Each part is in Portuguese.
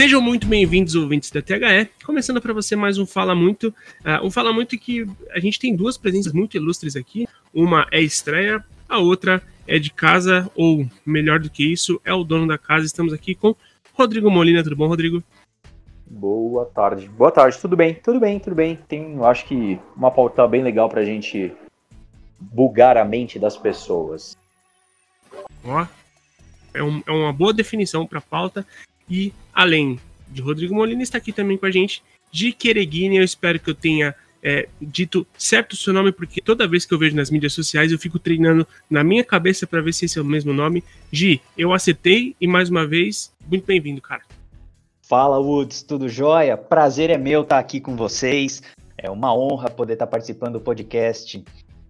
Sejam muito bem-vindos, ouvintes da THE. Começando para você mais um Fala Muito. Uh, um Fala Muito que a gente tem duas presenças muito ilustres aqui. Uma é estreia, a outra é de casa, ou melhor do que isso, é o dono da casa. Estamos aqui com Rodrigo Molina. Tudo bom, Rodrigo? Boa tarde. Boa tarde, tudo bem? Tudo bem, tudo bem. Tem, eu acho que uma pauta bem legal pra gente bugar a mente das pessoas. Ó, é, um, é uma boa definição pra pauta. E além de Rodrigo Molina, está aqui também com a gente de Quereguini. Eu espero que eu tenha é, dito certo o seu nome, porque toda vez que eu vejo nas mídias sociais eu fico treinando na minha cabeça para ver se esse é o mesmo nome. Gi, eu acertei e mais uma vez, muito bem-vindo, cara. Fala, Woods, tudo jóia? Prazer é meu estar aqui com vocês. É uma honra poder estar participando do podcast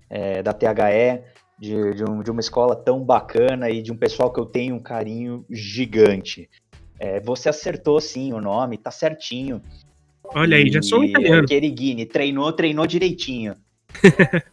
é, da THE, de, de, um, de uma escola tão bacana e de um pessoal que eu tenho um carinho gigante. É, você acertou sim o nome, tá certinho. Olha aí, já sou um italiano. Queriguini, treinou, treinou direitinho.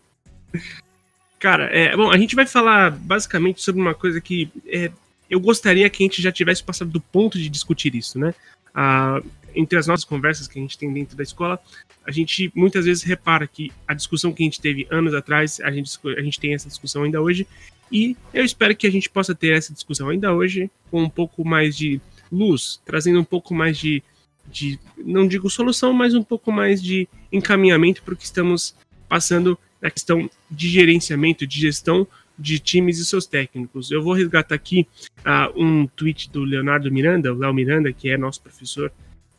Cara, é, bom, a gente vai falar basicamente sobre uma coisa que é, eu gostaria que a gente já tivesse passado do ponto de discutir isso, né? Ah, entre as nossas conversas que a gente tem dentro da escola, a gente muitas vezes repara que a discussão que a gente teve anos atrás, a gente, a gente tem essa discussão ainda hoje, e eu espero que a gente possa ter essa discussão ainda hoje com um pouco mais de luz, trazendo um pouco mais de, de não digo solução, mas um pouco mais de encaminhamento para o que estamos passando na questão de gerenciamento, de gestão de times e seus técnicos. Eu vou resgatar aqui uh, um tweet do Leonardo Miranda, o Léo Miranda, que é nosso professor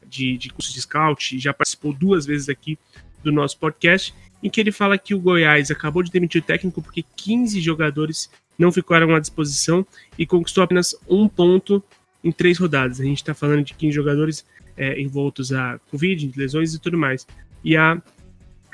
de, de curso de scout, já participou duas vezes aqui do nosso podcast, em que ele fala que o Goiás acabou de demitir o técnico porque 15 jogadores não ficaram à disposição e conquistou apenas um ponto em três rodadas. A gente está falando de 15 jogadores é, envoltos a Covid, lesões e tudo mais. E, a,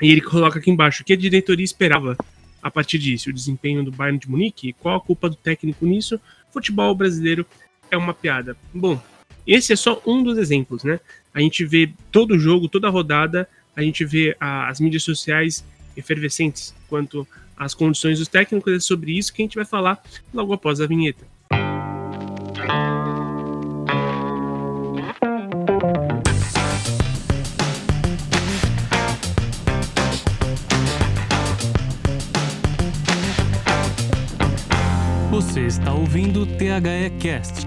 e ele coloca aqui embaixo o que a diretoria esperava a partir disso. O desempenho do Bayern de Munique, qual a culpa do técnico nisso? Futebol brasileiro é uma piada. Bom, esse é só um dos exemplos, né? A gente vê todo jogo, toda rodada, a gente vê a, as mídias sociais efervescentes quanto às condições dos técnicos. É sobre isso que a gente vai falar logo após a vinheta. Você está ouvindo o THE Cast.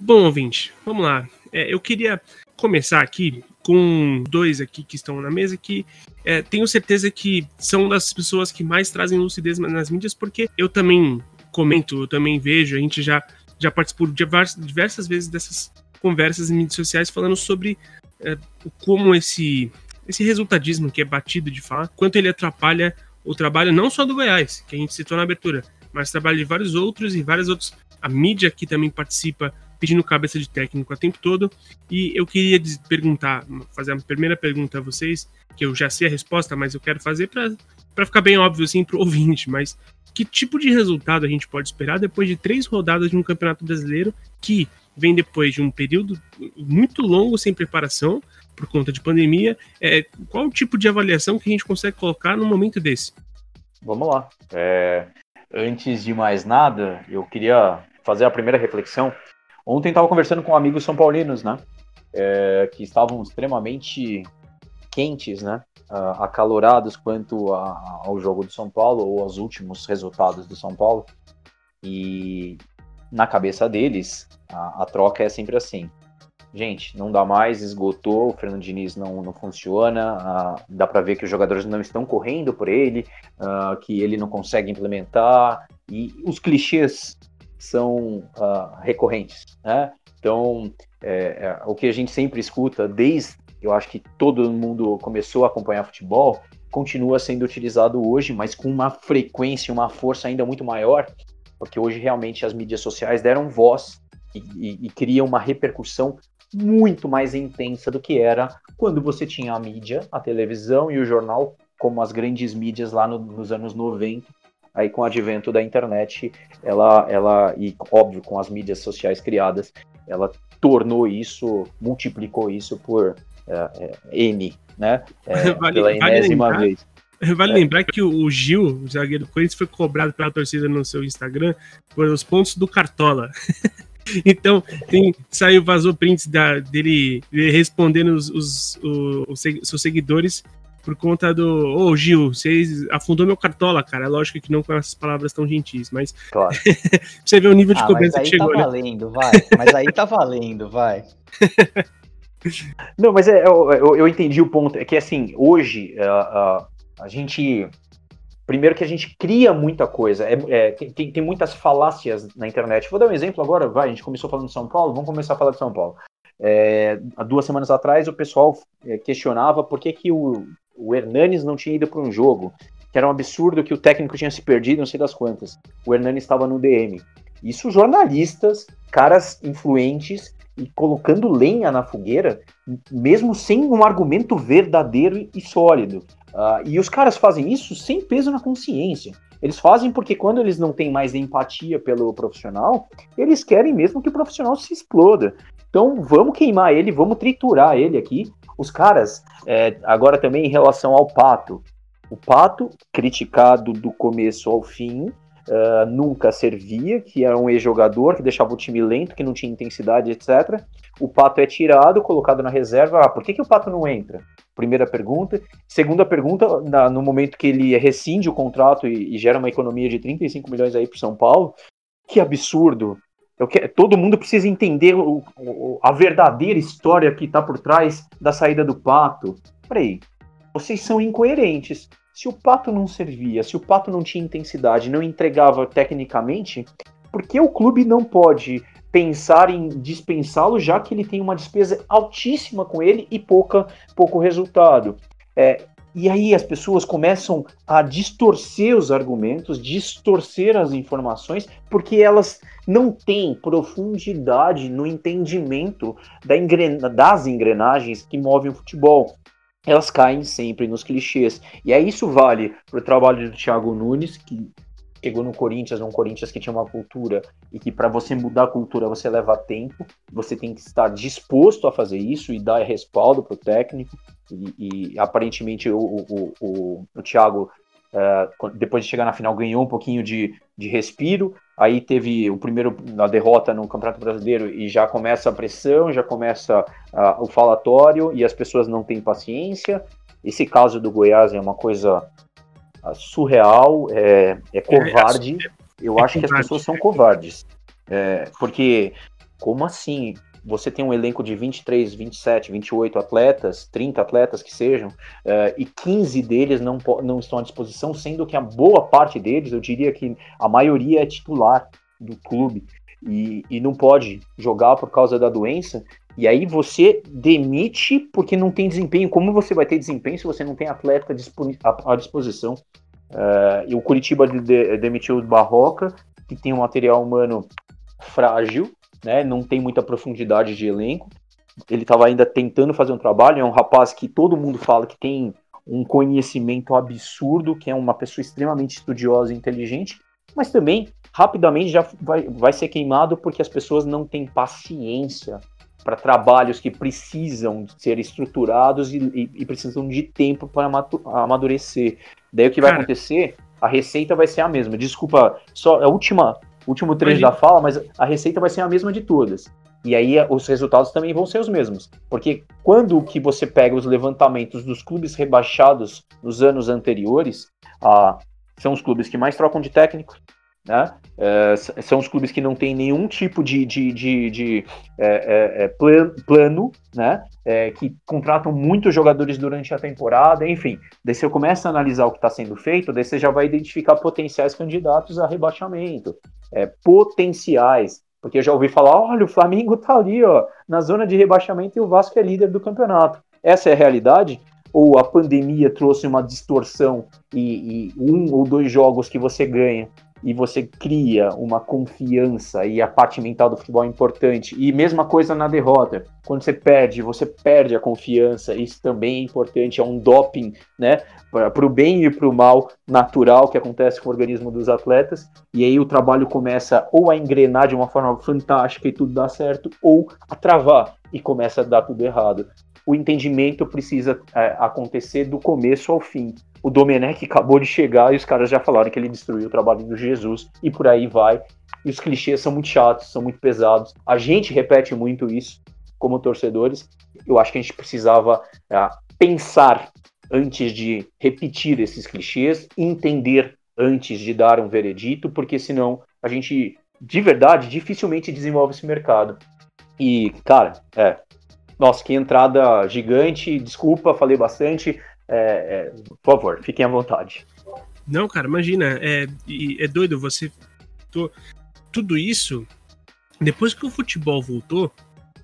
Bom, ouvinte, vamos lá. É, eu queria começar aqui com dois aqui que estão na mesa que é, tenho certeza que são das pessoas que mais trazem lucidez nas mídias, porque eu também comento, eu também vejo, a gente já, já participou diversas, diversas vezes dessas conversas em mídias sociais falando sobre é, como esse, esse resultadismo que é batido de falar, quanto ele atrapalha o trabalho não só do Goiás, que a gente citou na abertura, mas trabalho de vários outros e vários outros. A mídia aqui também participa pedindo cabeça de técnico o tempo todo. E eu queria perguntar, fazer a primeira pergunta a vocês, que eu já sei a resposta, mas eu quero fazer para ficar bem óbvio assim para o ouvinte. Mas que tipo de resultado a gente pode esperar depois de três rodadas de um campeonato brasileiro que vem depois de um período muito longo sem preparação por conta de pandemia? É, qual o tipo de avaliação que a gente consegue colocar num momento desse? Vamos lá. É, Antes de mais nada, eu queria fazer a primeira reflexão. Ontem estava conversando com amigos são paulinos, né? É, que estavam extremamente quentes, né? Uh, acalorados quanto a, ao jogo do São Paulo ou aos últimos resultados do São Paulo. E na cabeça deles, a, a troca é sempre assim gente, não dá mais, esgotou, o Fernando Diniz não, não funciona, uh, dá para ver que os jogadores não estão correndo por ele, uh, que ele não consegue implementar, e os clichês são uh, recorrentes, né? Então, é, é, o que a gente sempre escuta, desde, eu acho que todo mundo começou a acompanhar futebol, continua sendo utilizado hoje, mas com uma frequência, uma força ainda muito maior, porque hoje realmente as mídias sociais deram voz e, e, e criam uma repercussão muito mais intensa do que era quando você tinha a mídia, a televisão e o jornal como as grandes mídias lá no, nos anos 90. Aí com o advento da internet, ela, ela e óbvio com as mídias sociais criadas, ela tornou isso, multiplicou isso por é, é, N, né? É, vale, pela enésima vale vez. Vale é. lembrar que o Gil, o zagueiro do Corinthians, foi cobrado pela torcida no seu Instagram por os pontos do Cartola. Então, tem, saiu, vazou prints da, dele, dele respondendo os, os, os, os, seus seguidores por conta do. Ô, oh, Gil, você afundou meu cartola, cara. É lógico que não com essas palavras tão gentis, mas. Claro. você vê o nível de ah, cobrança que chegou. Mas aí tá né? valendo, vai. Mas aí tá valendo, vai. Não, mas é, eu, eu, eu, entendi o ponto. É que assim, hoje uh, uh, a gente Primeiro que a gente cria muita coisa, é, é, tem, tem, muitas falácias na internet. Vou dar um exemplo agora, vai, a gente começou falando de São Paulo, vamos começar a falar de São Paulo. É, há duas semanas atrás o pessoal é, questionava por que, que o, o Hernanes não tinha ido para um jogo, que era um absurdo que o técnico tinha se perdido, não sei das quantas. O Hernanes estava no DM. Isso jornalistas, caras influentes, e colocando lenha na fogueira, mesmo sem um argumento verdadeiro e sólido. Uh, e os caras fazem isso sem peso na consciência. Eles fazem porque quando eles não têm mais empatia pelo profissional, eles querem mesmo que o profissional se exploda. Então vamos queimar ele, vamos triturar ele aqui. Os caras, é, agora também em relação ao Pato. O Pato, criticado do começo ao fim, uh, nunca servia, que era um ex-jogador que deixava o time lento, que não tinha intensidade, etc. O Pato é tirado, colocado na reserva. Ah, por que, que o Pato não entra? Primeira pergunta. Segunda pergunta, na, no momento que ele rescinde o contrato e, e gera uma economia de 35 milhões aí para São Paulo, que absurdo. Que, todo mundo precisa entender o, o, a verdadeira história que está por trás da saída do Pato. Peraí, vocês são incoerentes. Se o Pato não servia, se o Pato não tinha intensidade, não entregava tecnicamente, por que o clube não pode pensar em dispensá-lo, já que ele tem uma despesa altíssima com ele e pouca, pouco resultado. É, e aí as pessoas começam a distorcer os argumentos, distorcer as informações, porque elas não têm profundidade no entendimento da das engrenagens que movem o futebol. Elas caem sempre nos clichês. E aí isso vale para o trabalho do Thiago Nunes, que chegou no Corinthians, um Corinthians que tinha uma cultura e que para você mudar a cultura você leva tempo, você tem que estar disposto a fazer isso e dar respaldo para o técnico. E, e, aparentemente o, o, o, o Thiago, uh, depois de chegar na final, ganhou um pouquinho de, de respiro. Aí teve o primeiro a derrota no Campeonato Brasileiro e já começa a pressão, já começa uh, o falatório e as pessoas não têm paciência. Esse caso do Goiás é uma coisa surreal, é, é covarde. Eu acho que as pessoas são covardes. É, porque, como assim? Você tem um elenco de 23, 27, 28 atletas, 30 atletas que sejam, é, e 15 deles não, não estão à disposição, sendo que a boa parte deles, eu diria que a maioria é titular do clube e, e não pode jogar por causa da doença. E aí você demite porque não tem desempenho. Como você vai ter desempenho se você não tem atleta à disposição? Uh, e o Curitiba de, de, demitiu o Barroca, que tem um material humano frágil, né? não tem muita profundidade de elenco. Ele estava ainda tentando fazer um trabalho. É um rapaz que todo mundo fala que tem um conhecimento absurdo, que é uma pessoa extremamente estudiosa e inteligente, mas também rapidamente já vai, vai ser queimado porque as pessoas não têm paciência para trabalhos que precisam ser estruturados e, e, e precisam de tempo para amadurecer. Daí o que vai Cara. acontecer? A receita vai ser a mesma. Desculpa, só a última, último trecho da fala, mas a receita vai ser a mesma de todas. E aí os resultados também vão ser os mesmos. Porque quando que você pega os levantamentos dos clubes rebaixados nos anos anteriores, ah, são os clubes que mais trocam de técnico, né? É, são os clubes que não têm nenhum tipo de, de, de, de é, é, é plano, né? É, que contratam muitos jogadores durante a temporada, enfim. Daí você começa a analisar o que está sendo feito, daí você já vai identificar potenciais candidatos a rebaixamento. É, potenciais. Porque eu já ouvi falar, olha, o Flamengo tá ali, ó, na zona de rebaixamento e o Vasco é líder do campeonato. Essa é a realidade? Ou a pandemia trouxe uma distorção e, e um ou dois jogos que você ganha e você cria uma confiança e a parte mental do futebol é importante. E mesma coisa na derrota. Quando você perde, você perde a confiança. Isso também é importante. É um doping, né? Para o bem e para o mal natural que acontece com o organismo dos atletas. E aí o trabalho começa ou a engrenar de uma forma fantástica e tudo dá certo, ou a travar e começa a dar tudo errado. O entendimento precisa é, acontecer do começo ao fim o Domenech acabou de chegar e os caras já falaram que ele destruiu o trabalho do Jesus e por aí vai. e os clichês são muito chatos, são muito pesados. A gente repete muito isso como torcedores. Eu acho que a gente precisava é, pensar antes de repetir esses clichês, entender antes de dar um veredito, porque senão a gente, de verdade, dificilmente desenvolve esse mercado. E, cara, é. Nossa, que entrada gigante. Desculpa, falei bastante. É, é, por favor, fiquem à vontade. Não, cara, imagina. É, é doido você. Tudo isso. Depois que o futebol voltou,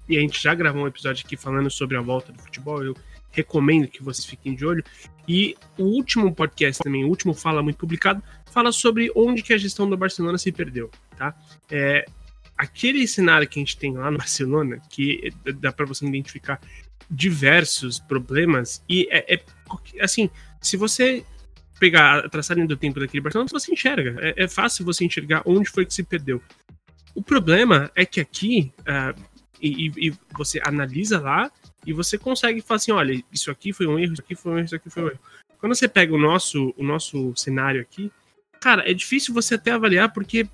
e a gente já gravou um episódio aqui falando sobre a volta do futebol, eu recomendo que vocês fiquem de olho. E o último podcast também, o último Fala Muito publicado, fala sobre onde que a gestão do Barcelona se perdeu, tá? É, aquele cenário que a gente tem lá no Barcelona, que dá para você identificar diversos problemas, e é, é, assim, se você pegar a traçagem do tempo daquele Barcelona, você enxerga. É, é, fácil você enxergar onde foi que se perdeu. O problema é que aqui, uh, e, e, você analisa lá, e você consegue falar assim, olha, isso aqui foi um erro, isso aqui foi um erro, isso aqui foi um erro. Quando você pega o nosso, o nosso cenário aqui, cara, é difícil você até avaliar, porque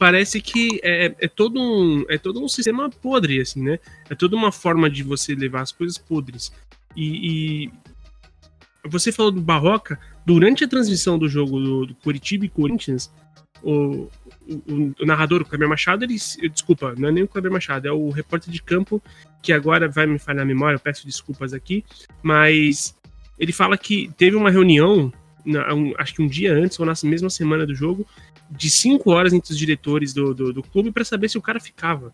parece que é, é, todo um, é todo um sistema podre, assim, né? É toda uma forma de você levar as coisas podres. E, e você falou do Barroca, durante a transmissão do jogo do, do Curitiba e Corinthians, o, o, o, narrador, o Kleber Machado, ele. Desculpa, não é nem o Kleber Machado, é o repórter de campo, que agora vai me falhar a memória, eu peço desculpas aqui, mas ele fala que teve uma reunião, um, acho que um dia antes, ou na mesma semana do jogo, de cinco horas entre os diretores do, do, do clube para saber se o cara ficava.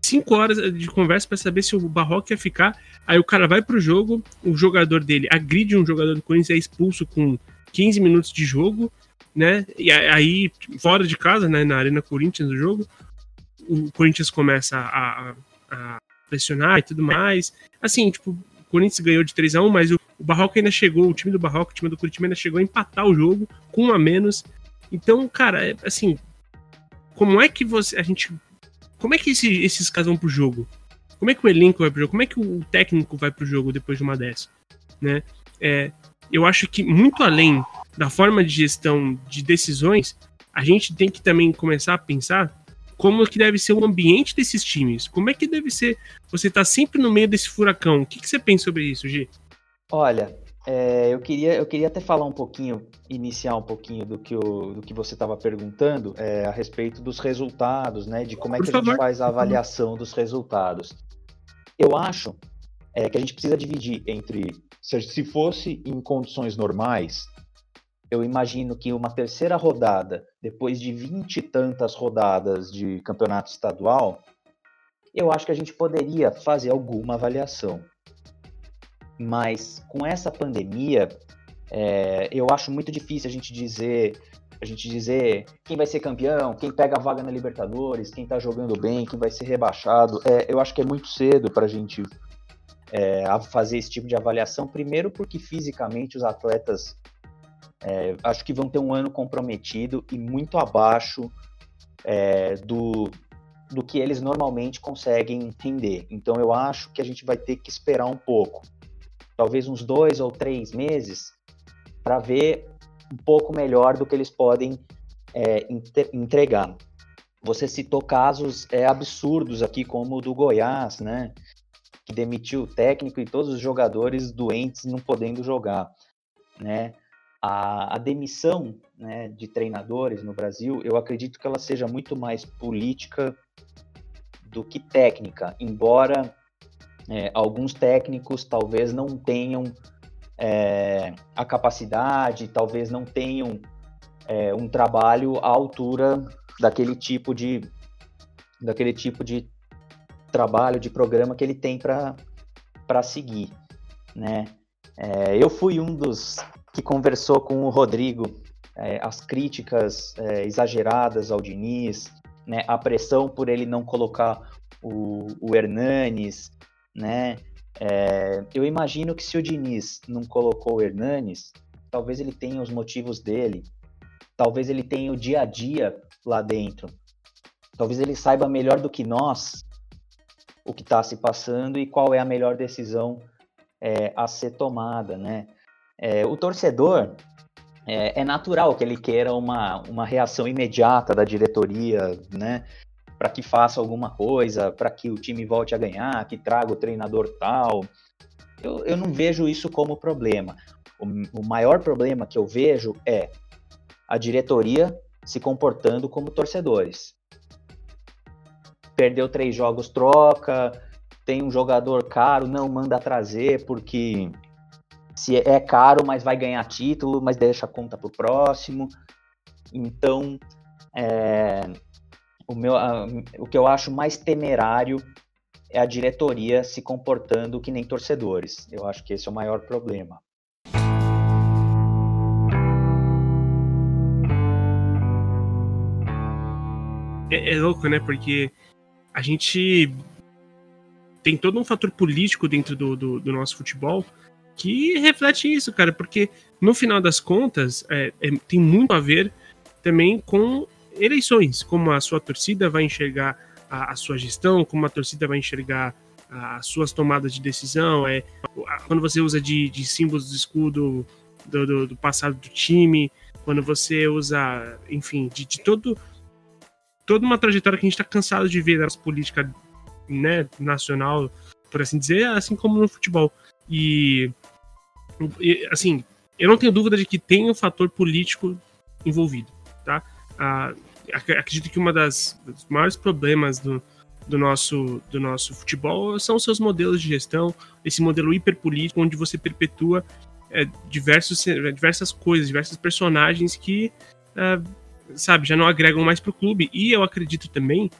Cinco horas de conversa para saber se o Barroca ia ficar. Aí o cara vai pro jogo, o jogador dele agride um jogador do Corinthians, é expulso com 15 minutos de jogo, né? E aí, fora de casa, né, na Arena Corinthians do jogo, o Corinthians começa a, a, a pressionar e tudo mais. Assim, tipo, o Corinthians ganhou de 3 a 1 mas o, o Barroca ainda chegou, o time do Barroca, o time do Curitiba ainda chegou a empatar o jogo com um a menos. Então, cara, é, assim, como é que você. A gente. Como é que esse, esses caras vão pro jogo? Como é que o elenco vai pro jogo? Como é que o técnico vai pro jogo depois de uma dessa? Né? É, eu acho que muito além da forma de gestão de decisões, a gente tem que também começar a pensar como que deve ser o ambiente desses times. Como é que deve ser você tá sempre no meio desse furacão? O que, que você pensa sobre isso, Gi? Olha, é, eu, queria, eu queria até falar um pouquinho, iniciar um pouquinho do que, o, do que você estava perguntando é, a respeito dos resultados, né? De como é que a gente faz a avaliação dos resultados. Eu acho é, que a gente precisa dividir entre, se fosse em condições normais, eu imagino que uma terceira rodada, depois de vinte e tantas rodadas de campeonato estadual, eu acho que a gente poderia fazer alguma avaliação. Mas com essa pandemia, é, eu acho muito difícil a gente dizer a gente dizer quem vai ser campeão, quem pega a vaga na Libertadores, quem tá jogando bem, quem vai ser rebaixado. É, eu acho que é muito cedo para a gente é, fazer esse tipo de avaliação. Primeiro, porque fisicamente os atletas é, acho que vão ter um ano comprometido e muito abaixo é, do, do que eles normalmente conseguem render. Então, eu acho que a gente vai ter que esperar um pouco talvez uns dois ou três meses, para ver um pouco melhor do que eles podem é, entregar. Você citou casos é, absurdos aqui, como o do Goiás, né? Que demitiu o técnico e todos os jogadores doentes não podendo jogar, né? A, a demissão né, de treinadores no Brasil, eu acredito que ela seja muito mais política do que técnica, embora é, alguns técnicos talvez não tenham é, a capacidade, talvez não tenham é, um trabalho à altura daquele tipo de daquele tipo de trabalho, de programa que ele tem para seguir, né? É, eu fui um dos que conversou com o Rodrigo é, as críticas é, exageradas ao Diniz, né, a pressão por ele não colocar o, o Hernanes, né? É, eu imagino que se o Diniz não colocou o Hernanes, talvez ele tenha os motivos dele, talvez ele tenha o dia a dia lá dentro, talvez ele saiba melhor do que nós o que está se passando e qual é a melhor decisão é, a ser tomada, né? É, o torcedor, é, é, natural que ele queira uma, uma reação imediata da diretoria, né? Para que faça alguma coisa, para que o time volte a ganhar, que traga o treinador tal. Eu, eu não vejo isso como problema. O, o maior problema que eu vejo é a diretoria se comportando como torcedores. Perdeu três jogos, troca. Tem um jogador caro, não manda trazer porque se é caro, mas vai ganhar título, mas deixa a conta para o próximo. Então, é, o, meu, a, o que eu acho mais temerário é a diretoria se comportando que nem torcedores. Eu acho que esse é o maior problema. É, é louco, né? Porque a gente tem todo um fator político dentro do, do, do nosso futebol que reflete isso, cara, porque no final das contas é, é, tem muito a ver também com eleições, como a sua torcida vai enxergar a, a sua gestão, como a torcida vai enxergar as suas tomadas de decisão, é quando você usa de, de símbolos do escudo do, do, do, passado do time, quando você usa, enfim, de, de todo toda uma trajetória que a gente está cansado de ver nas política né, nacional, por assim dizer, assim como no futebol. E, e, assim, eu não tenho dúvida de que tem um fator político envolvido, acredito que uma das dos maiores problemas do, do nosso do nosso futebol são os seus modelos de gestão, esse modelo hiperpolítico onde você perpetua é, diversos, diversas coisas, diversos personagens que, é, sabe, já não agregam mais para o clube. E eu acredito também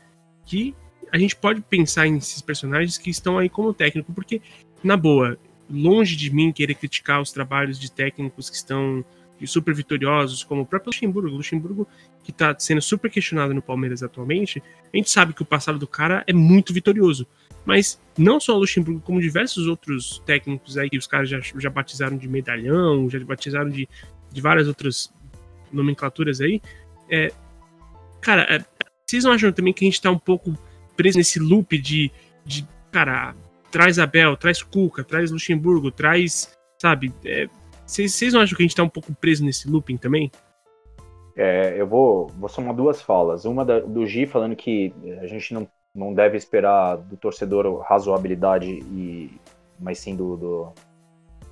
que a gente pode pensar nesses personagens que estão aí como técnico, porque, na boa, longe de mim querer criticar os trabalhos de técnicos que estão super vitoriosos, como o próprio Luxemburgo. Luxemburgo, que está sendo super questionado no Palmeiras atualmente, a gente sabe que o passado do cara é muito vitorioso. Mas não só o Luxemburgo, como diversos outros técnicos aí os caras já, já batizaram de medalhão, já batizaram de, de várias outras nomenclaturas aí. É, cara, é, vocês não acham também que a gente está um pouco preso nesse loop de, de cara, traz Abel, traz Cuca, traz Luxemburgo, traz, sabe? Vocês não acham que a gente tá um pouco preso nesse looping também? É, eu vou, vou somar duas falas. Uma da, do Gi falando que a gente não, não deve esperar do torcedor razoabilidade, e, mas sim do, do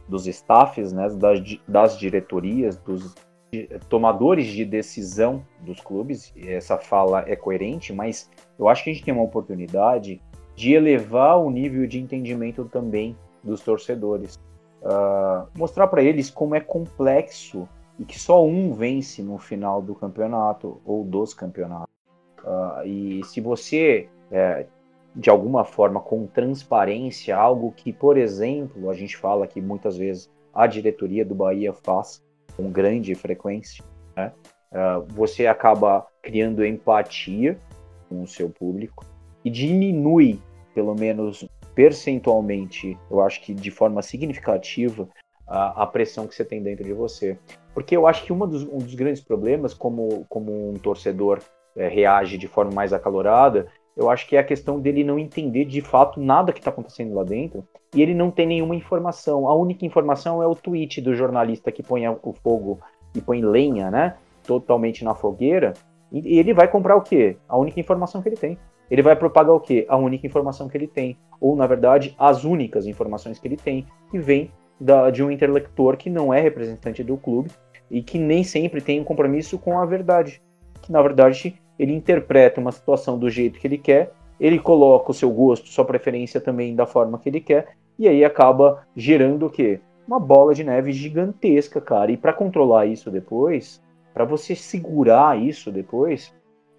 dos staffs, né, das, das diretorias, dos tomadores de decisão dos clubes. Essa fala é coerente, mas eu acho que a gente tem uma oportunidade de elevar o nível de entendimento também dos torcedores. Uh, mostrar para eles como é complexo e que só um vence no final do campeonato ou dos campeonatos. Uh, e se você, é, de alguma forma, com transparência, algo que, por exemplo, a gente fala que muitas vezes a diretoria do Bahia faz com grande frequência, né? uh, você acaba criando empatia com o seu público e diminui, pelo menos percentualmente, eu acho que de forma significativa, a, a pressão que você tem dentro de você. Porque eu acho que dos, um dos grandes problemas, como, como um torcedor é, reage de forma mais acalorada, eu acho que é a questão dele não entender de fato nada que está acontecendo lá dentro e ele não tem nenhuma informação. A única informação é o tweet do jornalista que põe o fogo e põe lenha, né? Totalmente na fogueira. E ele vai comprar o quê? A única informação que ele tem. Ele vai propagar o quê? A única informação que ele tem. Ou, na verdade, as únicas informações que ele tem, que vem da, de um intelector que não é representante do clube e que nem sempre tem um compromisso com a verdade. Que, na verdade, ele interpreta uma situação do jeito que ele quer, ele coloca o seu gosto, sua preferência também da forma que ele quer, e aí acaba gerando o quê? Uma bola de neve gigantesca, cara. E para controlar isso depois, para você segurar isso depois,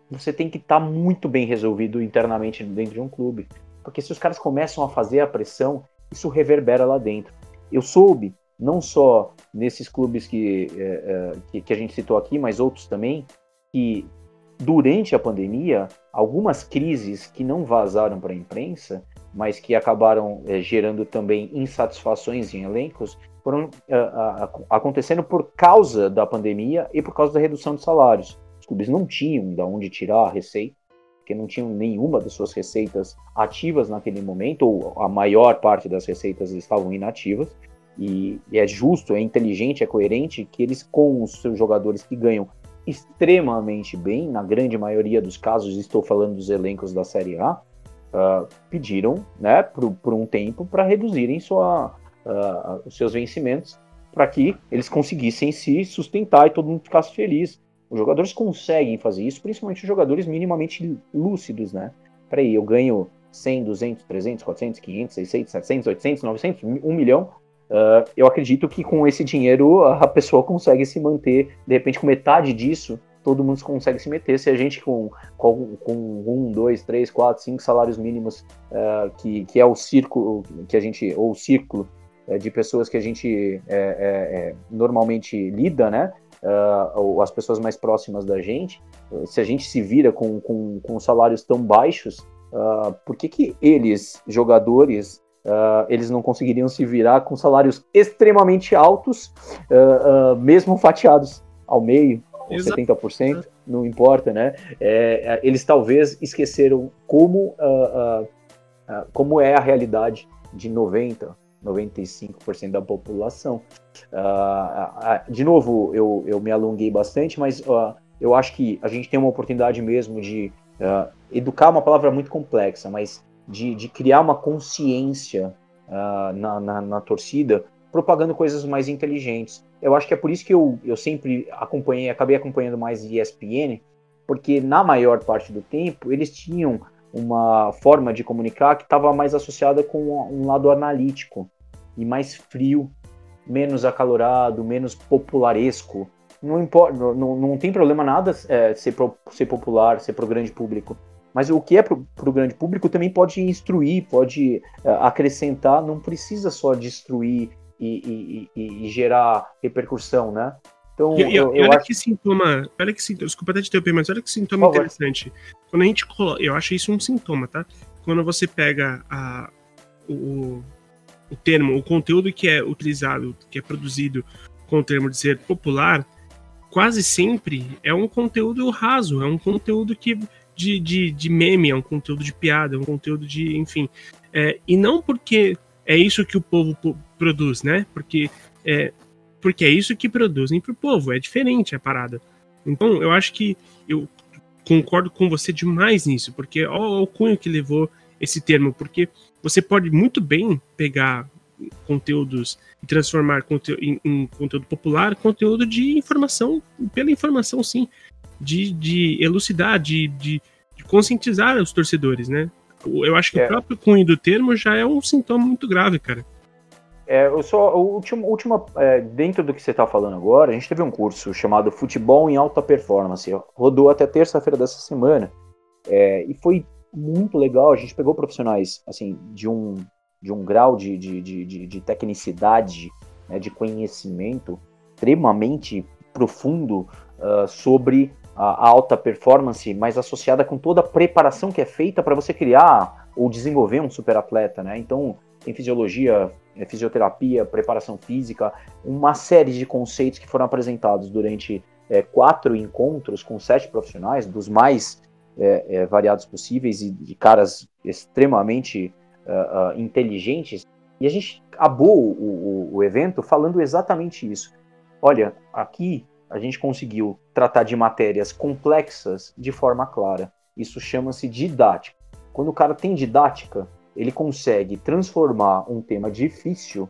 você tem que estar tá muito bem resolvido internamente dentro de um clube. Porque se os caras começam a fazer a pressão, isso reverbera lá dentro. Eu soube, não só nesses clubes que, é, é, que, a gente citou aqui, mas outros também, que durante a pandemia, algumas crises que não vazaram para a imprensa, mas que acabaram é, gerando também insatisfações em elencos, foram é, acontecendo por causa da pandemia e por causa da redução de salários. Os clubes não tinham de onde tirar a receita, porque não tinham nenhuma das suas receitas ativas naquele momento, ou a maior parte das receitas estavam inativas, e, e é justo, é inteligente, é coerente que eles, com os seus jogadores que ganham extremamente bem, na grande maioria dos casos, estou falando dos elencos da Série A, uh, pediram né, por, por um tempo para reduzirem sua, uh, os seus vencimentos para que eles conseguissem se sustentar e todo mundo ficasse feliz. Os jogadores conseguem fazer isso, principalmente os jogadores minimamente lúcidos, né? Peraí, eu ganho 100, 200, 300, 400, 500, 600, 700, 800, 900, 1 milhão. Uh, eu acredito que com esse dinheiro a pessoa consegue se manter, de repente, com metade disso, todo mundo consegue se meter. Se a gente com, com, com um, dois, três, quatro, cinco salários mínimos, uh, que, que é o círculo que a gente, ou o círculo uh, de pessoas que a gente é, é, é, normalmente lida, né? Uh, as pessoas mais próximas da gente, se a gente se vira com, com, com salários tão baixos, uh, por que, que eles, jogadores, uh, eles não conseguiriam se virar com salários extremamente altos, mesmo fatiados ao meio, ou 70%, não importa, né? É, é, eles talvez esqueceram como, como é a realidade de 90, 95% da população. Uh, de novo, eu, eu me alonguei bastante, mas eu acho que a gente tem uma oportunidade mesmo de educar uma palavra muito complexa, mas de, de criar uma consciência na, na, na, torcida, propagando coisas mais inteligentes. Eu acho que é por isso que eu, eu sempre acompanhei, acabei acompanhando mais ESPN, porque na maior parte do tempo eles tinham uma forma de comunicar que estava mais associada com um lado analítico e mais frio, menos acalorado, menos popularesco. Não importa, não, não tem problema nada é, ser, pro, ser popular, ser para o grande público. Mas o que é para o grande público também pode instruir, pode é, acrescentar, não precisa só destruir e, e, e, e gerar repercussão, né? Então, e, eu, eu olha acho... que sintoma, olha que sintoma, desculpa até te interromper, mas olha que sintoma interessante. Quando a gente coloca, eu acho isso um sintoma, tá? Quando você pega a, o, o termo, o conteúdo que é utilizado, que é produzido com o termo de ser popular, quase sempre é um conteúdo raso, é um conteúdo que de, de, de meme, é um conteúdo de piada, é um conteúdo de, enfim. É, e não porque é isso que o povo produz, né? Porque é, porque é isso que produzem para o povo, é diferente a parada. Então, eu acho que eu concordo com você demais nisso, porque olha o cunho que levou esse termo, porque você pode muito bem pegar conteúdos e transformar conteúdo em, em, conteúdo popular, conteúdo de informação, pela informação sim, de, de elucidar, de, de, de conscientizar os torcedores, né? Eu acho que é. o próprio cunho do termo já é um sintoma muito grave, cara. É, eu só, o último, última, é, dentro do que você está falando agora, a gente teve um curso chamado Futebol em Alta Performance, rodou até terça-feira dessa semana, é, e foi muito legal, a gente pegou profissionais, assim, de um, de um grau de, de, de, de tecnicidade, né, de conhecimento extremamente profundo uh, sobre a alta performance, mas associada com toda a preparação que é feita para você criar ou desenvolver um super atleta, né? Então, tem fisiologia, é, fisioterapia, preparação física, uma série de conceitos que foram apresentados durante é, quatro encontros com sete profissionais, dos mais é, é, variados possíveis e de caras extremamente uh, uh, inteligentes. E a gente acabou o, o, o evento falando exatamente isso. Olha, aqui a gente conseguiu tratar de matérias complexas de forma clara. Isso chama-se didática. Quando o cara tem didática, ele consegue transformar um tema difícil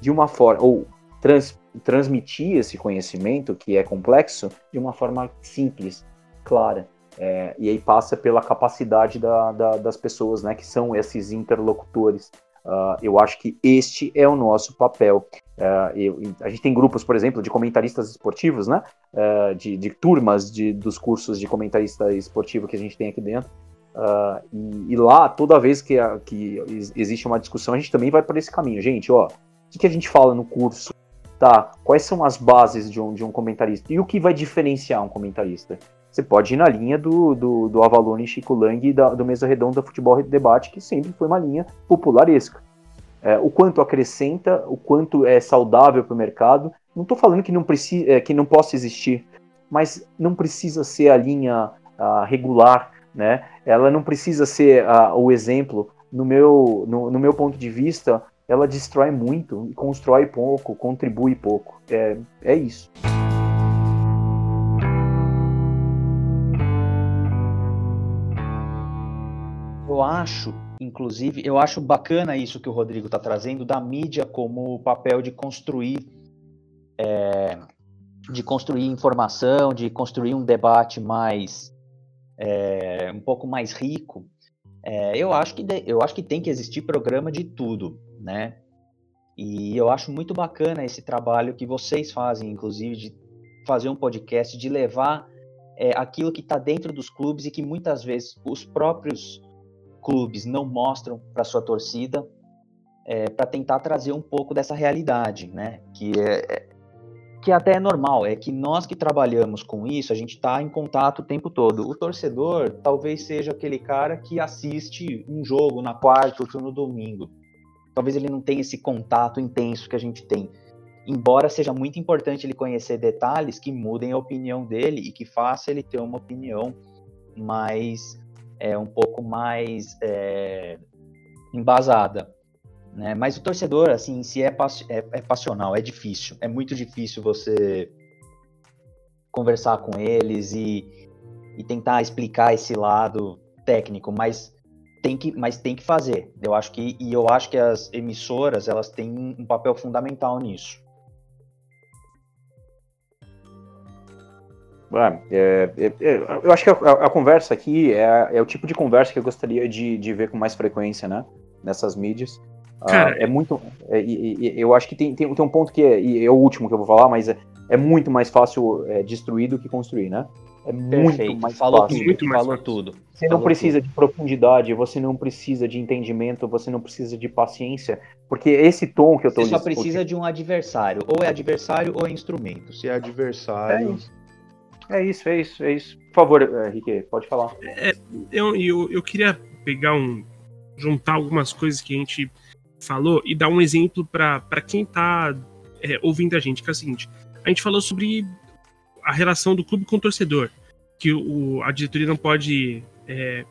de uma forma, ou trans, transmitir esse conhecimento, que é complexo, de uma forma simples, clara. É, e aí passa pela capacidade da, da, das pessoas, né, que são esses interlocutores. Uh, eu acho que este é o nosso papel. Uh, eu, a gente tem grupos, por exemplo, de comentaristas esportivos, né, uh, de, de, turmas de, dos cursos de comentarista esportivo que a gente tem aqui dentro. Uh, e, e, lá, toda vez que, a, que existe uma discussão, a gente também vai por esse caminho. Gente, ó, o que, que, a gente fala no curso? Tá? Quais são as bases de um, de um comentarista? E o que vai diferenciar um comentarista? Você pode ir na linha do, do, do Avalone Chico Lang da, do Mesa Redonda Futebol Debate, que sempre foi uma linha popularesca. É, o quanto acrescenta, o quanto é saudável para o mercado. Não estou falando que não, precisa, é, que não possa existir, mas não precisa ser a linha uh, regular né? Ela não precisa ser uh, o exemplo, no meu, no, no, meu ponto de vista, ela destrói muito, constrói pouco, contribui pouco. É, é isso. Eu acho, inclusive, eu acho bacana isso que o Rodrigo está trazendo da mídia como papel de construir, é, de construir informação, de construir um debate mais, é, um pouco mais rico. É, eu acho que eu acho que tem que existir programa de tudo, né? E eu acho muito bacana esse trabalho que vocês fazem, inclusive, de fazer um podcast, de levar é, aquilo que está dentro dos clubes e que muitas vezes os próprios clubes não mostram para sua torcida, é, para tentar trazer um pouco dessa realidade, né? Que é, é, que até é normal, é que nós que trabalhamos com isso, a gente está em contato o tempo todo. O torcedor talvez seja aquele cara que assiste um jogo na quarta ou no domingo talvez ele não tenha esse contato intenso que a gente tem. Embora seja muito importante ele conhecer detalhes que mudem a opinião dele e que faça ele ter uma opinião mais é, um pouco mais é, embasada. Né? Mas o torcedor, assim, se é, é, é passional, é difícil. É muito difícil você conversar com eles e, e tentar explicar esse lado técnico, mas tem que, mas tem que fazer. Eu acho que e eu acho que as emissoras elas têm um papel fundamental nisso. É, é, é, eu acho que a, a, conversa aqui é, é, o tipo de conversa que eu gostaria de, de ver com mais frequência, né? Nessas mídias. Ah, é muito. É, eu acho que tem, tem, tem, um ponto que é, é o último que eu vou falar, mas é, é muito mais fácil destruir do que construir, né? É Perfeito. muito mais falou fácil. Tudo, muito mais falou tudo. Você falou não precisa tudo. de profundidade, você não precisa de entendimento, você não precisa de paciência, porque esse tom que eu tô Você só precisa de um adversário, ou é adversário ou é instrumento. Se é adversário, é isso. É isso, é isso, é isso. Por favor, Henrique, pode falar. É, eu, eu, eu queria pegar um. juntar algumas coisas que a gente falou e dar um exemplo para quem tá é, ouvindo a gente, que é o seguinte: a gente falou sobre a relação do clube com o torcedor, que o, a diretoria não pode é,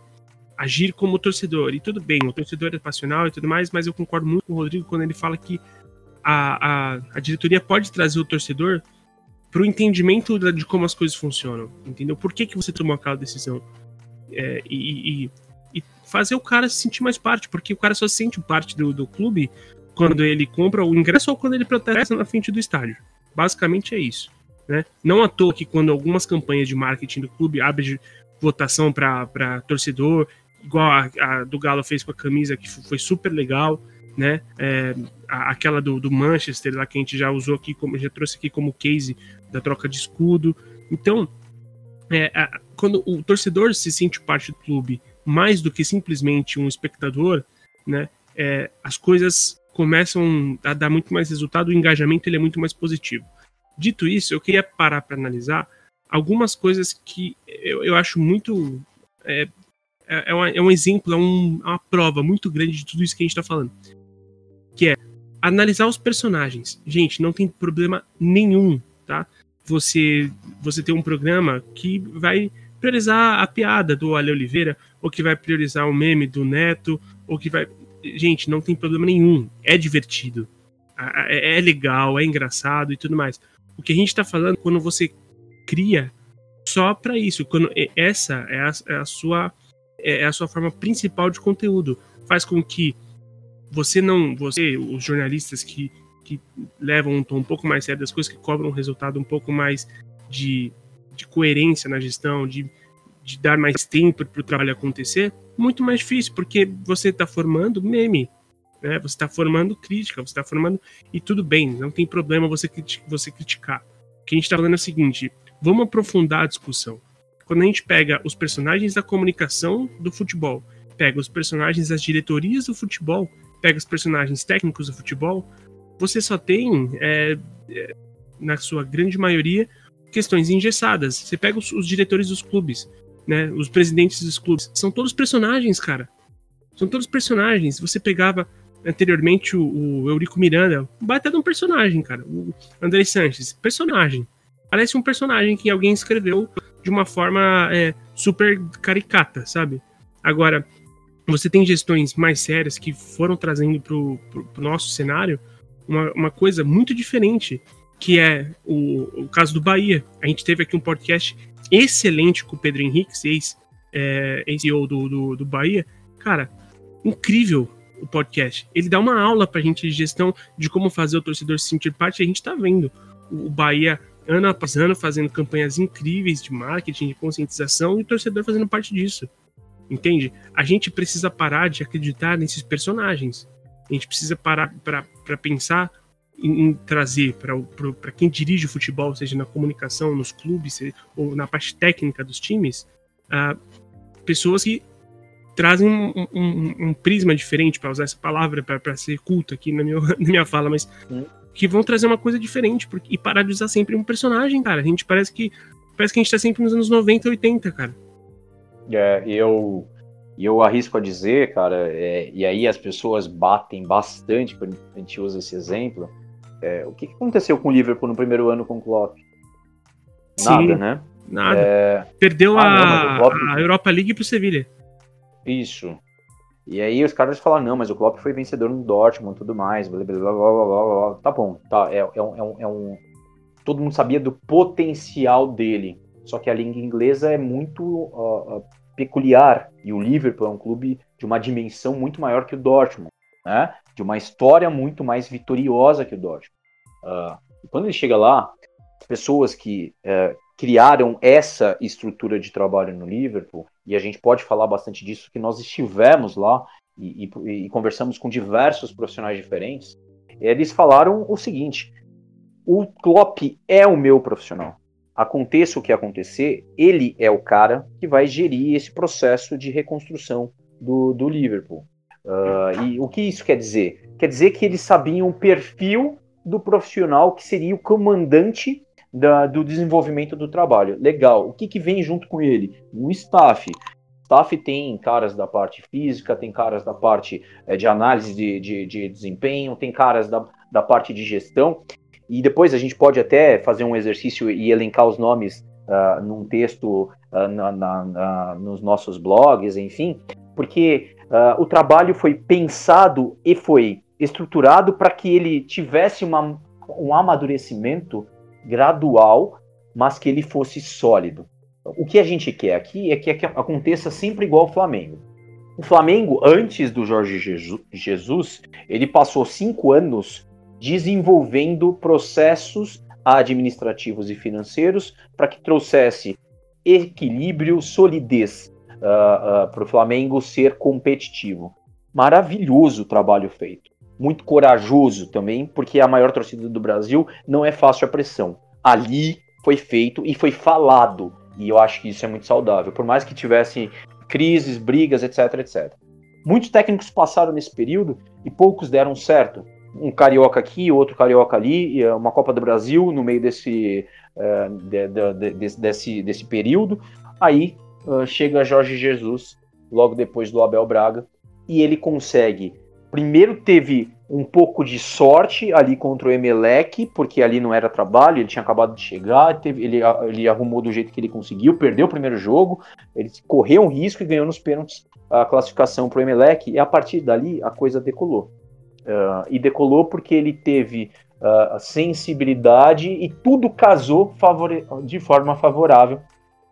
agir como torcedor. E tudo bem, o torcedor é passional e tudo mais, mas eu concordo muito com o Rodrigo quando ele fala que a, a, a diretoria pode trazer o torcedor para o entendimento de como as coisas funcionam, entendeu? Por que, que você tomou aquela decisão? É, e, e, e, fazer o cara se sentir mais parte, porque o cara só se sente parte do, do clube quando ele compra o ingresso ou quando ele protesta na frente do estádio. Basicamente é isso. Né? Não à toa que quando algumas campanhas de marketing do clube abrem votação para torcedor, igual a, a, do Galo fez com a camisa, que foi super legal, né? É, a, aquela do, do, Manchester lá que a gente já usou aqui, como já trouxe aqui como case da troca de escudo. Então, é, a, quando o torcedor se sente parte do clube mais do que simplesmente um espectador, né? É, as coisas começam a dar muito mais resultado, o engajamento ele é muito mais positivo. Dito isso, eu queria parar para analisar algumas coisas que eu, eu acho muito. É, é, é, uma, é um exemplo, é, um, é uma prova muito grande de tudo isso que a gente está falando. Que é analisar os personagens. Gente, não tem problema nenhum, tá? Você, você tem um programa que vai priorizar a piada do Ale Oliveira, ou que vai priorizar o meme do Neto, ou que vai. Gente, não tem problema nenhum. É divertido. É, é legal, é engraçado e tudo mais. O que a gente está falando quando você cria só para isso, quando essa é a, é a, sua é a sua forma principal de conteúdo, faz com que você não, você, os jornalistas que, que levam um tom um pouco mais sério das coisas, que cobram um resultado um pouco mais de, de coerência na gestão, de, de dar mais tempo para o trabalho acontecer, muito mais difícil, porque você está formando meme, né? Você está formando crítica, você está formando. E tudo bem, não tem problema você, você criticar. O que a gente está falando é o seguinte: vamos aprofundar a discussão. Quando a gente pega os personagens da comunicação do futebol, pega os personagens das diretorias do futebol, pega os personagens técnicos do futebol, você só tem, é, é, na sua grande maioria, questões engessadas. Você pega os, os diretores dos clubes, né, os presidentes dos clubes, são todos personagens, cara. São todos personagens. Você pegava anteriormente o, o Eurico Miranda, baita de um personagem, cara. O André Sanches, personagem. Parece um personagem que alguém escreveu de uma forma é, super caricata, sabe? Agora, você tem gestões mais sérias que foram trazendo para o nosso cenário uma, uma, coisa muito diferente, que é o, o, caso do Bahia. A gente teve aqui um podcast excelente com o Pedro Henrique, ex, é, CEO do, do, do Bahia. Cara, incrível o podcast. Ele dá uma aula para a gente de gestão de como fazer o torcedor se sentir parte. A gente está vendo o Bahia ano após ano fazendo campanhas incríveis de marketing, de conscientização e o torcedor fazendo parte disso. Entende? A gente precisa parar de acreditar nesses personagens. A gente precisa parar para pensar em, em trazer para quem dirige o futebol, seja na comunicação, nos clubes ou na parte técnica dos times, uh, pessoas que trazem um, um, um prisma diferente, para usar essa palavra para ser culto aqui na minha, na minha fala, mas hum. que vão trazer uma coisa diferente porque, e parar de usar sempre um personagem, cara. A gente parece que parece que a gente tá sempre nos anos 90, 80, cara. É, eu, eu arrisco a dizer, cara, é, e aí as pessoas batem bastante quando a gente usa esse exemplo. É, o que, aconteceu com o Liverpool no primeiro ano com o Klopp? Nada, Sim, né? Nada. É... Perdeu ah, a, não, Klopp... a Europa League pro Sevilha. Isso. E aí os caras falam, não, mas o Klopp foi vencedor no Dortmund e tudo mais, blá, blá, blá, blá, blá, blá. Tá bom, tá, é, é, um, é, um, é um... Todo mundo sabia do potencial dele, só que a língua inglesa é muito uh, uh, peculiar e o Liverpool é um clube de uma dimensão muito maior que o Dortmund, né? De uma história muito mais vitoriosa que o Dortmund. Uh, quando ele chega lá, as pessoas que uh, criaram essa estrutura de trabalho no Liverpool, e a gente pode falar bastante disso, que nós estivemos lá e, e, e conversamos com diversos profissionais diferentes, eles falaram o seguinte: o Klopp é o meu profissional aconteça o que acontecer, ele é o cara que vai gerir esse processo de reconstrução do, do Liverpool. Uh, e o que isso quer dizer? Quer dizer que eles sabiam o perfil do profissional que seria o comandante da, do desenvolvimento do trabalho. Legal. O que, que vem junto com ele? Um staff. Staff tem caras da parte física, tem caras da parte é, de análise de, de, de, desempenho, tem caras da, da parte de gestão. E depois a gente pode até fazer um exercício e elencar os nomes uh, num texto uh, na, na, nos nossos blogs, enfim, porque uh, o trabalho foi pensado e foi estruturado para que ele tivesse uma, um amadurecimento gradual, mas que ele fosse sólido. O que a gente quer aqui é que aconteça sempre igual ao Flamengo. O Flamengo, antes do Jorge Jesus, ele passou cinco anos desenvolvendo processos administrativos e financeiros para que trouxesse equilíbrio, solidez uh, uh, para o Flamengo ser competitivo. Maravilhoso o trabalho feito. Muito corajoso também, porque a maior torcida do Brasil não é fácil a pressão. Ali foi feito e foi falado. E eu acho que isso é muito saudável. Por mais que tivesse crises, brigas, etc, etc. Muitos técnicos passaram nesse período e poucos deram certo um carioca aqui, outro carioca ali, é uma Copa do Brasil no meio desse, uh, de, de, de, desse, desse período. Aí uh, chega Jorge Jesus, logo depois do Abel Braga, e ele consegue. Primeiro teve um pouco de sorte ali contra o Emelec, porque ali não era trabalho, ele tinha acabado de chegar, teve, ele, ele arrumou do jeito que ele conseguiu, perdeu o primeiro jogo, ele correu um risco e ganhou nos pênaltis a classificação para o Emelec, e a partir dali a coisa decolou. Uh, e decolou porque ele teve uh, sensibilidade e tudo casou de forma favorável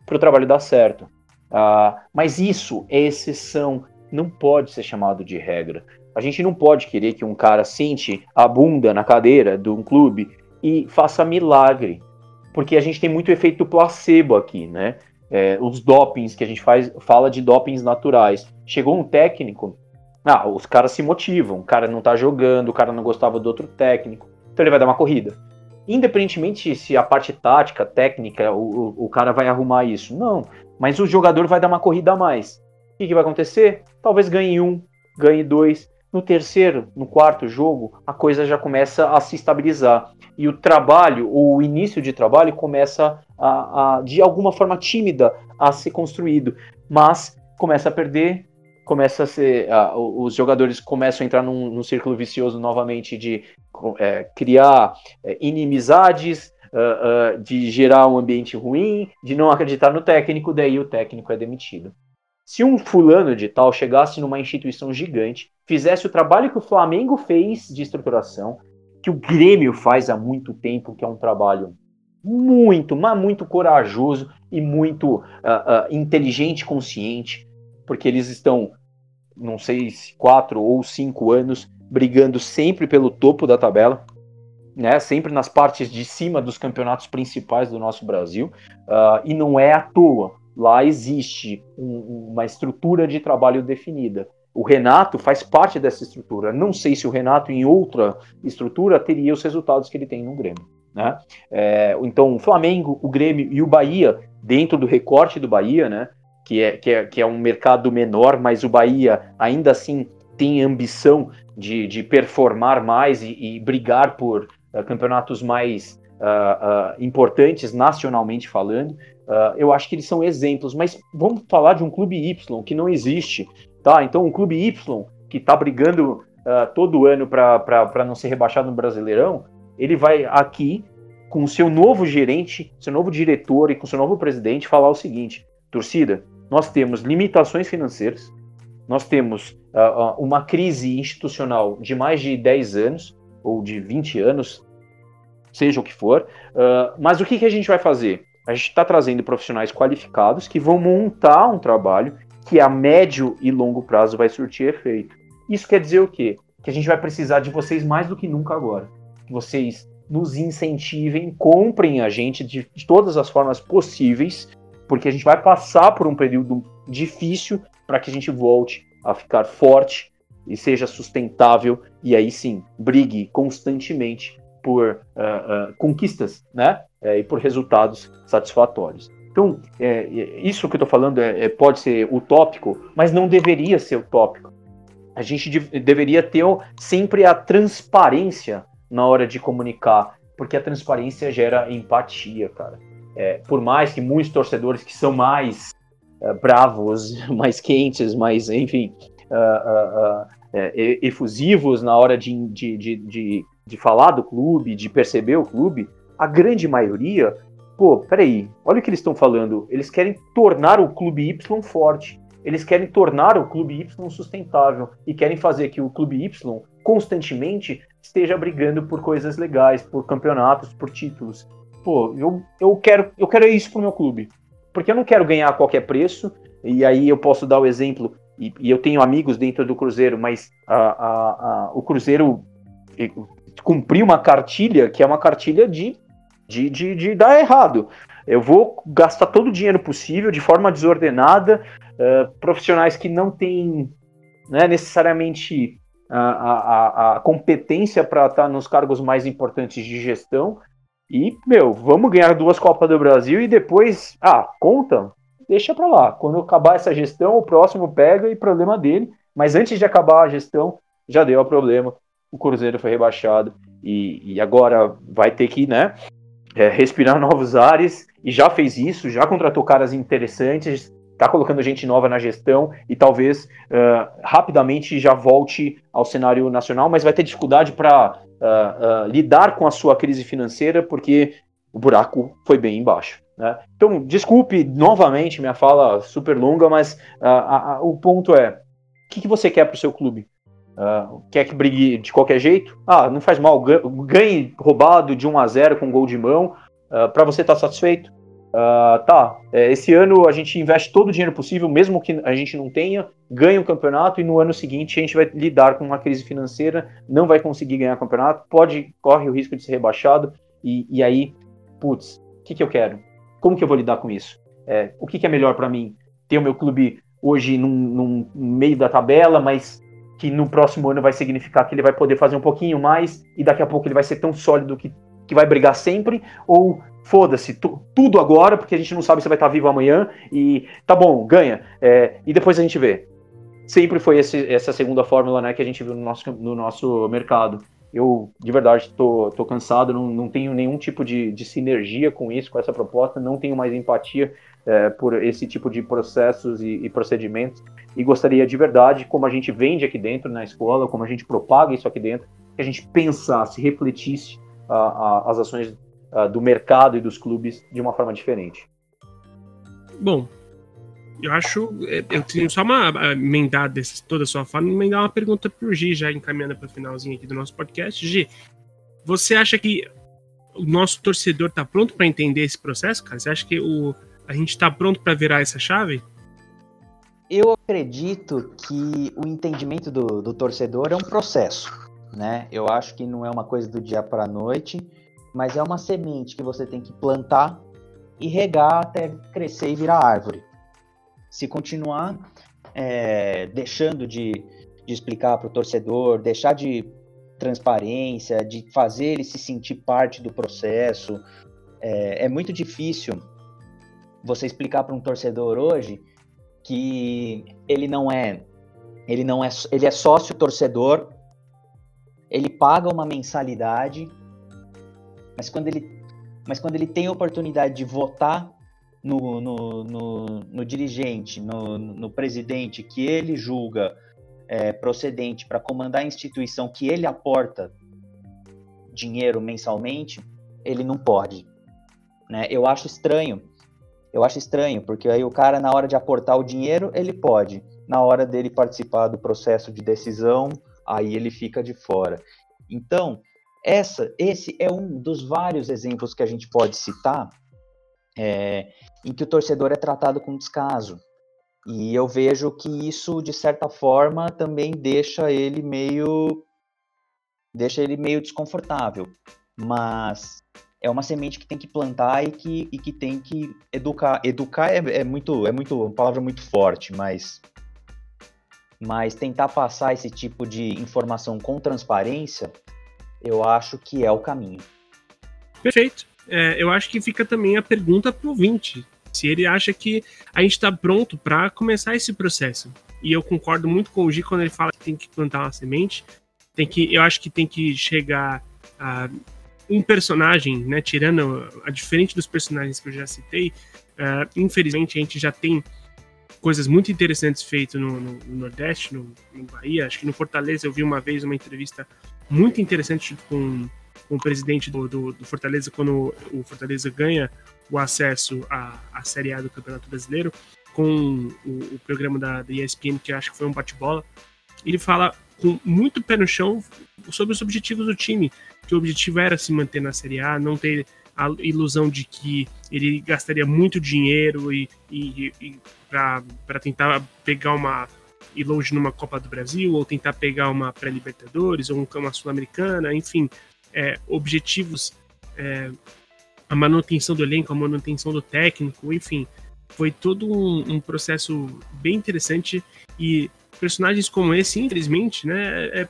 para o trabalho dar certo. Uh, mas isso é exceção, não pode ser chamado de regra. A gente não pode querer que um cara sente a bunda na cadeira de um clube e faça milagre, porque a gente tem muito efeito placebo aqui, né? É, os dopings que a gente faz, fala de dopings naturais. Chegou um técnico ah, os caras se motivam. O cara não tá jogando, o cara não gostava do outro técnico. Então ele vai dar uma corrida. Independentemente se a parte tática, técnica, o, o, o cara vai arrumar isso. Não. Mas o jogador vai dar uma corrida a mais. O que, que vai acontecer? Talvez ganhe um, ganhe dois. No terceiro, no quarto jogo, a coisa já começa a se estabilizar. E o trabalho, o início de trabalho, começa a, a de alguma forma tímida a ser construído. Mas começa a perder, começa a ser. Os jogadores começam a entrar num, num círculo vicioso novamente de é, criar é, inimizades, uh, uh, de gerar um ambiente ruim, de não acreditar no técnico, daí o técnico é demitido. Se um fulano de tal chegasse numa instituição gigante, fizesse o trabalho que o Flamengo fez de estruturação, que o Grêmio faz há muito tempo, que é um trabalho muito, mas muito corajoso e muito uh, inteligente, consciente, porque eles estão, não sei se quatro ou cinco anos, brigando sempre pelo topo da tabela, né, sempre nas partes de cima dos campeonatos principais do nosso Brasil, uh, e não é à toa. Lá existe um, uma estrutura de trabalho definida. O Renato faz parte dessa estrutura. Não sei se o Renato, em outra estrutura, teria os resultados que ele tem no Grêmio. Né? É, então, o Flamengo, o Grêmio e o Bahia, dentro do recorte do Bahia, né, que, é, que, é, que é um mercado menor, mas o Bahia ainda assim tem ambição de, de performar mais e, e brigar por uh, campeonatos mais uh, uh, importantes nacionalmente falando. eu acho que eles são exemplos, mas vamos falar de um clube Y que não existe, tá? Então, um clube Y que está brigando todo ano para não ser rebaixado no Brasileirão, ele vai aqui com o seu novo gerente, seu novo diretor e com seu novo presidente falar o seguinte: torcida, nós temos limitações financeiras, nós temos uh, uma crise institucional de mais de 10 anos, ou de 20 anos, seja o que for, uh, mas o que, que a gente vai fazer? A gente está trazendo profissionais qualificados que vão montar um trabalho que a médio e longo prazo vai surtir efeito. Isso quer dizer o quê? Que a gente vai precisar de vocês mais do que nunca agora. Que vocês nos incentivem, comprem a gente de, de todas as formas possíveis, porque a gente vai passar por um período difícil para que a gente volte a ficar forte e seja sustentável e aí sim brigue constantemente por uh, uh, conquistas, né? É, e por resultados satisfatórios. Então, é, isso que eu estou falando é, é, pode ser utópico, mas não deveria ser utópico. A gente de, deveria ter sempre a transparência na hora de comunicar, porque a transparência gera empatia, cara. É, por mais que muitos torcedores que são mais uh, bravos, mais quentes, mais, enfim, uh, uh, efusivos na hora de, de, de, de, de falar do clube, de perceber o clube, a grande maioria, pô, peraí, olha o que eles estão falando. Eles querem tornar o clube Y forte. Eles querem tornar o clube Y sustentável e querem fazer que o clube Y constantemente esteja brigando por coisas legais, por campeonatos, por títulos. Pô, eu, eu quero eu quero isso pro meu clube porque eu não quero ganhar a qualquer preço, e aí eu posso dar o exemplo, e, e eu tenho amigos dentro do Cruzeiro, mas a, a, a, o Cruzeiro cumpriu uma cartilha que é uma cartilha de, de, de, de, dar errado. Eu vou gastar todo o dinheiro possível de forma desordenada, uh, profissionais que não têm né, necessariamente a, a, a competência para estar nos cargos mais importantes de gestão, e, meu, vamos ganhar duas Copas do Brasil e depois, ah, conta, deixa pra lá. Quando acabar essa gestão, o próximo pega e problema dele. Mas antes de acabar a gestão, já deu o problema. O Cruzeiro foi rebaixado e, e agora vai ter que, né, é, respirar novos ares. E já fez isso, já contratou caras interessantes, está colocando gente nova na gestão e talvez uh, rapidamente já volte ao cenário nacional, mas vai ter dificuldade para uh, uh, lidar com a sua crise financeira porque o buraco foi bem embaixo. Né? Então, desculpe novamente minha fala super longa, mas o ponto é: o que, que você quer para o seu clube? quer que brigue de qualquer jeito? Ah, não faz mal, ganhe roubado de 1 a 0 com gol de mão, para você estar tá satisfeito? Uh, tá, é, esse ano a gente investe todo o dinheiro possível, mesmo que a gente não tenha, ganha o campeonato e no ano seguinte a gente vai lidar com uma crise financeira, não vai conseguir ganhar o campeonato, pode, corre o risco de ser rebaixado, e, e aí, putz, o que, que eu quero? Como que eu vou lidar com isso? É, o que, que é melhor para mim? Ter o meu clube hoje num, num meio da tabela, mas que no próximo ano vai significar que ele vai poder fazer um pouquinho mais e daqui a pouco ele vai ser tão sólido que, que vai brigar sempre? Ou foda-se, tudo agora, porque a gente não sabe se vai estar vivo amanhã, e tá bom, ganha, é, e depois a gente vê. Sempre foi esse, essa segunda fórmula né, que a gente viu no nosso, no nosso mercado. Eu, de verdade, tô, tô cansado, não, não tenho nenhum tipo de, de sinergia com isso, com essa proposta, não tenho mais empatia é, por esse tipo de processos e, e procedimentos, e gostaria de verdade, como a gente vende aqui dentro na escola, como a gente propaga isso aqui dentro, que a gente pensasse, refletisse a, a, as ações uh, do mercado e dos clubes de uma forma diferente. Bom, eu acho. É, eu tenho só uma emendar desse, toda a sua fala, emendar uma pergunta pro Gi, já encaminhando para o finalzinho aqui do nosso podcast. Gi, você acha que o nosso torcedor tá pronto para entender esse processo, cara? Você acha que o, a gente tá pronto para virar essa chave? Eu acredito que o entendimento do, do torcedor é um processo, né? Eu acho que não é uma coisa do dia para a noite, mas é uma semente que você tem que plantar e regar até crescer e virar árvore. Se continuar é, deixando de, de explicar para o torcedor, deixar de transparência, de fazer ele se sentir parte do processo, é, é muito difícil você explicar para um torcedor hoje que ele não é ele não é ele é sócio torcedor ele paga uma mensalidade mas quando ele mas quando ele tem a oportunidade de votar no, no, no, no dirigente, no, no, presidente que ele julga é, procedente para comandar a instituição que ele aporta dinheiro mensalmente, ele não pode. Né? Eu acho estranho. Eu acho estranho, porque aí o cara, na hora de aportar o dinheiro, ele pode. Na hora dele participar do processo de decisão, aí ele fica de fora. Então, essa, esse é um dos vários exemplos que a gente pode citar é, em que o torcedor é tratado com descaso. E eu vejo que isso, de certa forma, também deixa ele meio deixa ele meio desconfortável. Mas é uma semente que tem que plantar e que, e que tem que educar. Educar é, é muito é muito uma palavra muito forte, mas mas tentar passar esse tipo de informação com transparência eu acho que é o caminho. Perfeito. É, eu acho que fica também a pergunta pro ouvinte. Se ele acha que a gente está pronto para começar esse processo. E eu concordo muito com o Gi quando ele fala que tem que plantar uma semente. Tem que, eu acho que tem que chegar a um personagem, né? Tirando a diferente dos personagens que eu já citei. Uh, infelizmente a gente já tem coisas muito interessantes feitas no, no, no Nordeste, no, no, Bahia. Acho que no Fortaleza eu vi uma vez uma entrevista muito interessante com, com o presidente do, do, do, Fortaleza, quando o Fortaleza ganha o acesso à, à Série A do Campeonato Brasileiro, com o, o programa da, da ESPN, que acho que foi um bate-bola. Ele fala com muito pé no chão sobre os objetivos do time, que o objetivo era se manter na Série A, não ter a ilusão de que ele gastaria muito dinheiro e, e, e para tentar pegar uma ir longe numa Copa do Brasil, ou tentar pegar uma pré-Libertadores, ou uma Sul-Americana, enfim, é, objetivos, é, a manutenção do elenco, a manutenção do técnico, enfim, foi todo um, um, processo bem interessante e personagens como esse, infelizmente, né, é,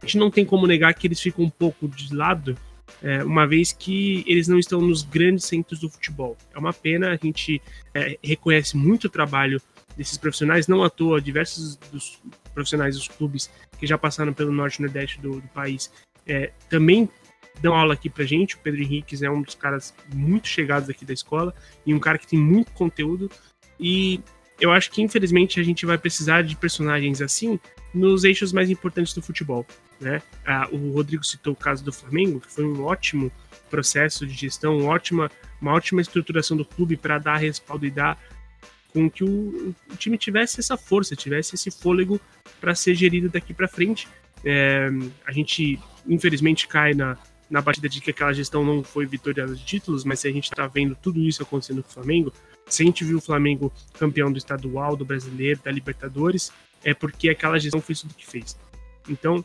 a gente não tem como negar que eles ficam um pouco de lado, é, uma vez que eles não estão nos grandes centros do futebol. É uma pena, a gente é, reconhece muito o trabalho desses profissionais, não à toa, diversos dos profissionais dos clubes que já passaram pelo norte e nordeste do, do país é, também dão aula aqui pra gente. O Pedro Henriques é um dos caras muito chegados aqui da escola e um cara que tem muito conteúdo. E eu acho que infelizmente a gente vai precisar de personagens assim nos eixos mais importantes do futebol. Né? Ah, o Rodrigo citou o caso do Flamengo, que foi um ótimo processo de gestão, uma ótima, uma ótima estruturação do clube para dar respaldo e dar com que o, o time tivesse essa força, tivesse esse fôlego para ser gerido daqui para frente. É, a gente, infelizmente, cai na, na batida de que aquela gestão não foi vitoriosa de títulos, mas se a gente está vendo tudo isso acontecendo com o Flamengo, se a gente viu o Flamengo campeão do estadual, do brasileiro, da Libertadores, é porque aquela gestão fez tudo que fez. Então,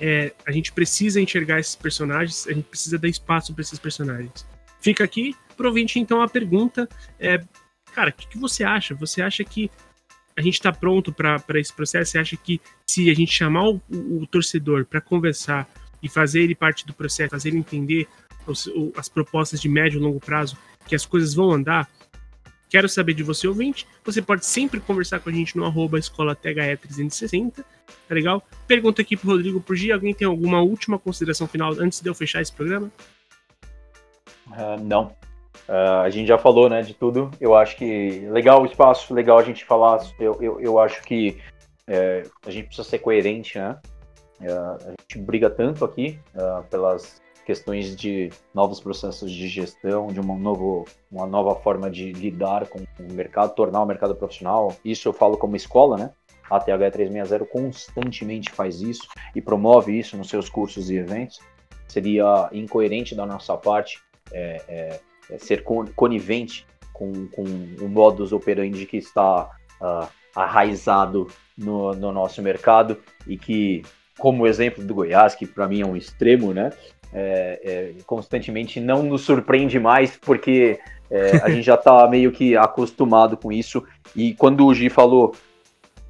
é, a gente precisa enxergar esses personagens, a gente precisa dar espaço para esses personagens. Fica aqui, provinte então a pergunta: é, Cara, o que, que você acha? Você acha que a gente está pronto para esse processo? Você acha que se a gente chamar o, o, o torcedor para conversar e fazer ele parte do processo, fazer ele entender os, o, as propostas de médio e longo prazo, que as coisas vão andar? Quero saber de você, ouvinte. Você pode sempre conversar com a gente no arroba escola THE360, tá legal? Pergunta aqui pro Rodrigo por dia. Alguém tem alguma última consideração final antes de eu fechar esse programa? Uh, não. Uh, a gente já falou, né, de tudo. Eu acho que legal o espaço, legal a gente falar. Eu, eu, eu acho que é, a gente precisa ser coerente, né? Uh, a gente briga tanto aqui uh, pelas, questões de novos processos de gestão, de uma, novo, uma nova forma de lidar com o mercado, tornar o mercado profissional. Isso eu falo como escola, né? A TH 360 constantemente faz isso e promove isso nos seus cursos e eventos. Seria incoerente da nossa parte é, é ser conivente com, com o modus operandi que está uh, arraizado no, no nosso mercado e que, como o exemplo do Goiás, que para mim é um extremo, né? É, é, constantemente não nos surpreende mais, porque é, a gente já está meio que acostumado com isso. E quando o Gi falou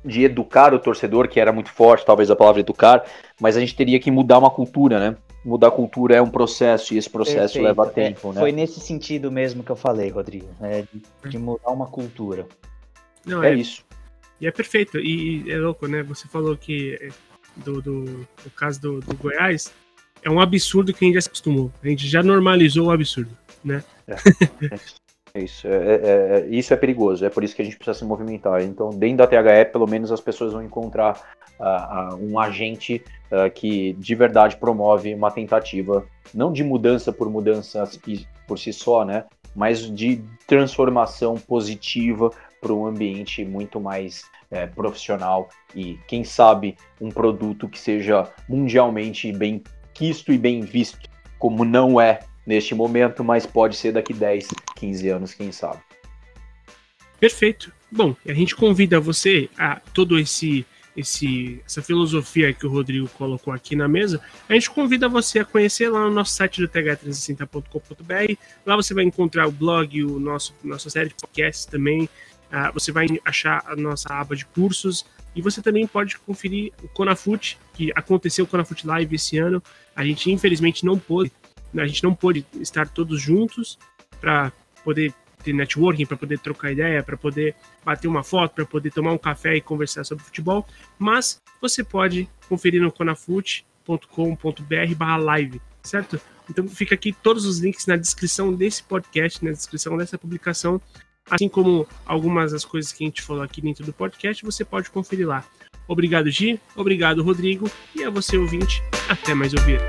de educar o torcedor, que era muito forte, talvez a palavra educar, mas a gente teria que mudar uma cultura, né? Mudar a cultura é um processo e esse processo Perfeito. leva é, tempo, né? Foi nesse sentido mesmo que eu falei, Rodrigo, né? de, de mudar uma cultura. Não, é, é isso. E é perfeito. E é louco, né? Você falou que é, do, do, do caso do, do, Goiás é um absurdo que a gente já se acostumou. A gente já normalizou o absurdo, né? É, é isso. É, é, é, isso é perigoso. É por isso que a gente precisa se movimentar. Então, dentro da THE, pelo menos as pessoas vão encontrar uh, uh, um agente uh, que de verdade promove uma tentativa, não de mudança por mudança por si só, né? Mas de transformação positiva para um ambiente muito mais é, profissional e, quem sabe, um produto que seja mundialmente bem quisto e bem visto, como não é neste momento, mas pode ser daqui 10, 15 anos, quem sabe. Perfeito. Bom, a gente convida você a todo esse esse, essa filosofia que o Rodrigo colocou aqui na mesa, a gente convida você a conhecer lá no nosso site do th360.com.br. Lá você vai encontrar o blog, o nosso nossa série de podcasts também, Uh, você vai achar a nossa aba de cursos e você também pode conferir o Conafut, que aconteceu o Conafut Live esse ano. A gente infelizmente não pôde, a gente não pôde estar todos juntos para poder ter networking, para poder trocar ideia, para poder bater uma foto, para poder tomar um café e conversar sobre futebol, mas você pode conferir no conafut.com.br/live, certo? Então fica aqui todos os links na descrição desse podcast, na descrição dessa publicação, Assim como algumas das coisas que a gente falou aqui dentro do podcast, você pode conferir lá. Obrigado, Gi. Obrigado, Rodrigo. E a você, ouvinte. Até mais ouvir.